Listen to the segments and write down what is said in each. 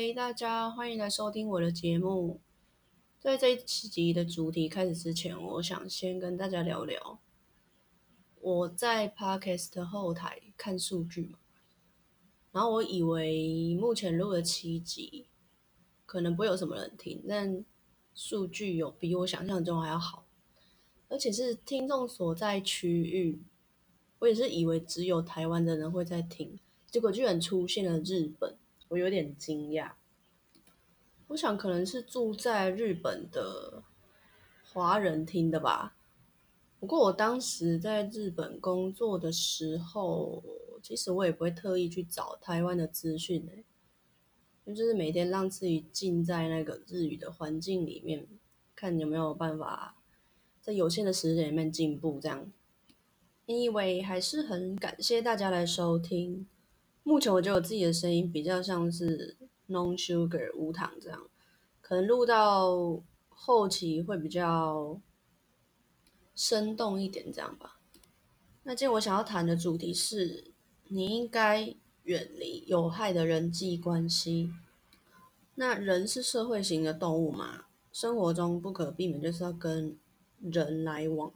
嗨，大家欢迎来收听我的节目。在这一集的主题开始之前，我想先跟大家聊聊。我在 Podcast 后台看数据嘛，然后我以为目前录了七集，可能不会有什么人听，但数据有比我想象中还要好，而且是听众所在区域。我也是以为只有台湾的人会在听，结果居然出现了日本。我有点惊讶，我想可能是住在日本的华人听的吧。不过我当时在日本工作的时候，其实我也不会特意去找台湾的资讯诶，就是每天让自己浸在那个日语的环境里面，看有没有办法在有限的时间里面进步。这样，因为还是很感谢大家来收听。目前我觉得我自己的声音比较像是 non sugar 无糖这样，可能录到后期会比较生动一点这样吧。那今天我想要谈的主题是，你应该远离有害的人际关系。那人是社会型的动物嘛，生活中不可避免就是要跟人来往。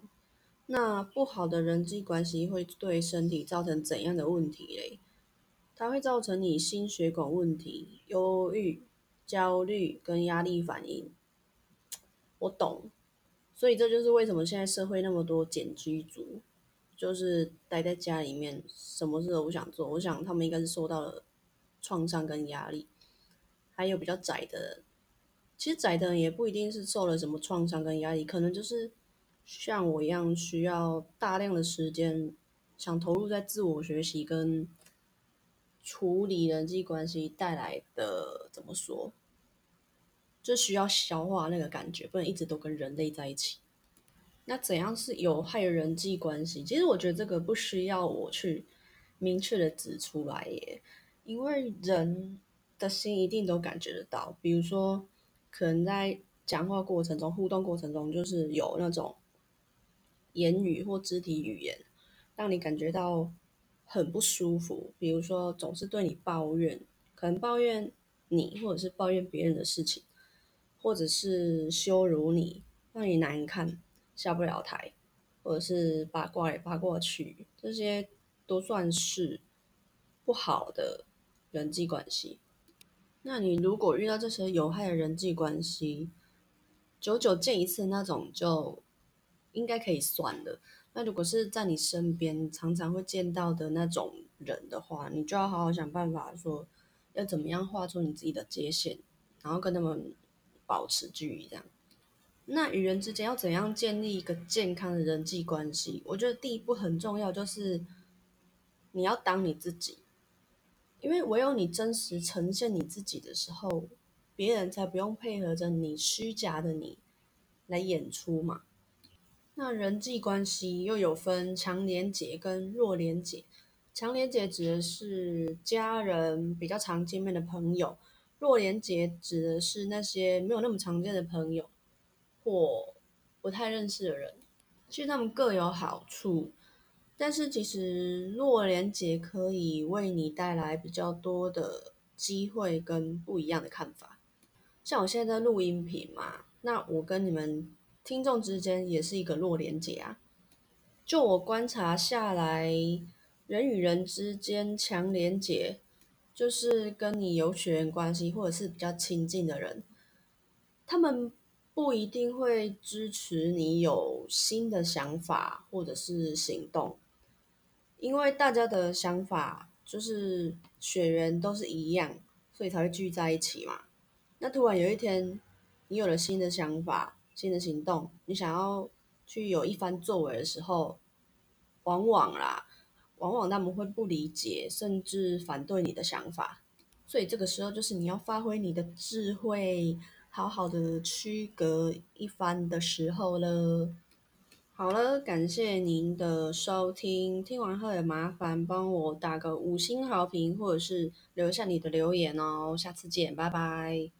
那不好的人际关系会对身体造成怎样的问题嘞？它会造成你心血管问题、忧郁、焦虑跟压力反应。我懂，所以这就是为什么现在社会那么多减居族，就是待在家里面，什么事都不想做。我想他们应该是受到了创伤跟压力。还有比较窄的人，其实窄的人也不一定是受了什么创伤跟压力，可能就是像我一样需要大量的时间，想投入在自我学习跟。处理人际关系带来的怎么说？就需要消化那个感觉，不能一直都跟人类在一起。那怎样是有害人际关系？其实我觉得这个不需要我去明确的指出来耶，因为人的心一定都感觉得到。比如说，可能在讲话过程中、互动过程中，就是有那种言语或肢体语言，让你感觉到。很不舒服，比如说总是对你抱怨，可能抱怨你，或者是抱怨别人的事情，或者是羞辱你，让你难看，下不了台，或者是八卦来八卦去，这些都算是不好的人际关系。那你如果遇到这些有害的人际关系，久久见一次那种，就应该可以算了。那如果是在你身边常常会见到的那种人的话，你就要好好想办法说，要怎么样画出你自己的界限，然后跟他们保持距离这样。那与人之间要怎样建立一个健康的人际关系？我觉得第一步很重要，就是你要当你自己，因为唯有你真实呈现你自己的时候，别人才不用配合着你虚假的你来演出嘛。那人际关系又有分强连结跟弱连结。强连结指的是家人比较常见面的朋友，弱连结指的是那些没有那么常见的朋友或不太认识的人。其实他们各有好处，但是其实弱连结可以为你带来比较多的机会跟不一样的看法。像我现在在录音频嘛，那我跟你们。听众之间也是一个弱连接啊！就我观察下来，人与人之间强连接，就是跟你有血缘关系或者是比较亲近的人，他们不一定会支持你有新的想法或者是行动，因为大家的想法就是血缘都是一样，所以才会聚在一起嘛。那突然有一天，你有了新的想法。新的行动，你想要去有一番作为的时候，往往啦，往往他们会不理解，甚至反对你的想法。所以这个时候就是你要发挥你的智慧，好好的区隔一番的时候了。好了，感谢您的收听，听完后也麻烦帮我打个五星好评，或者是留下你的留言哦。下次见，拜拜。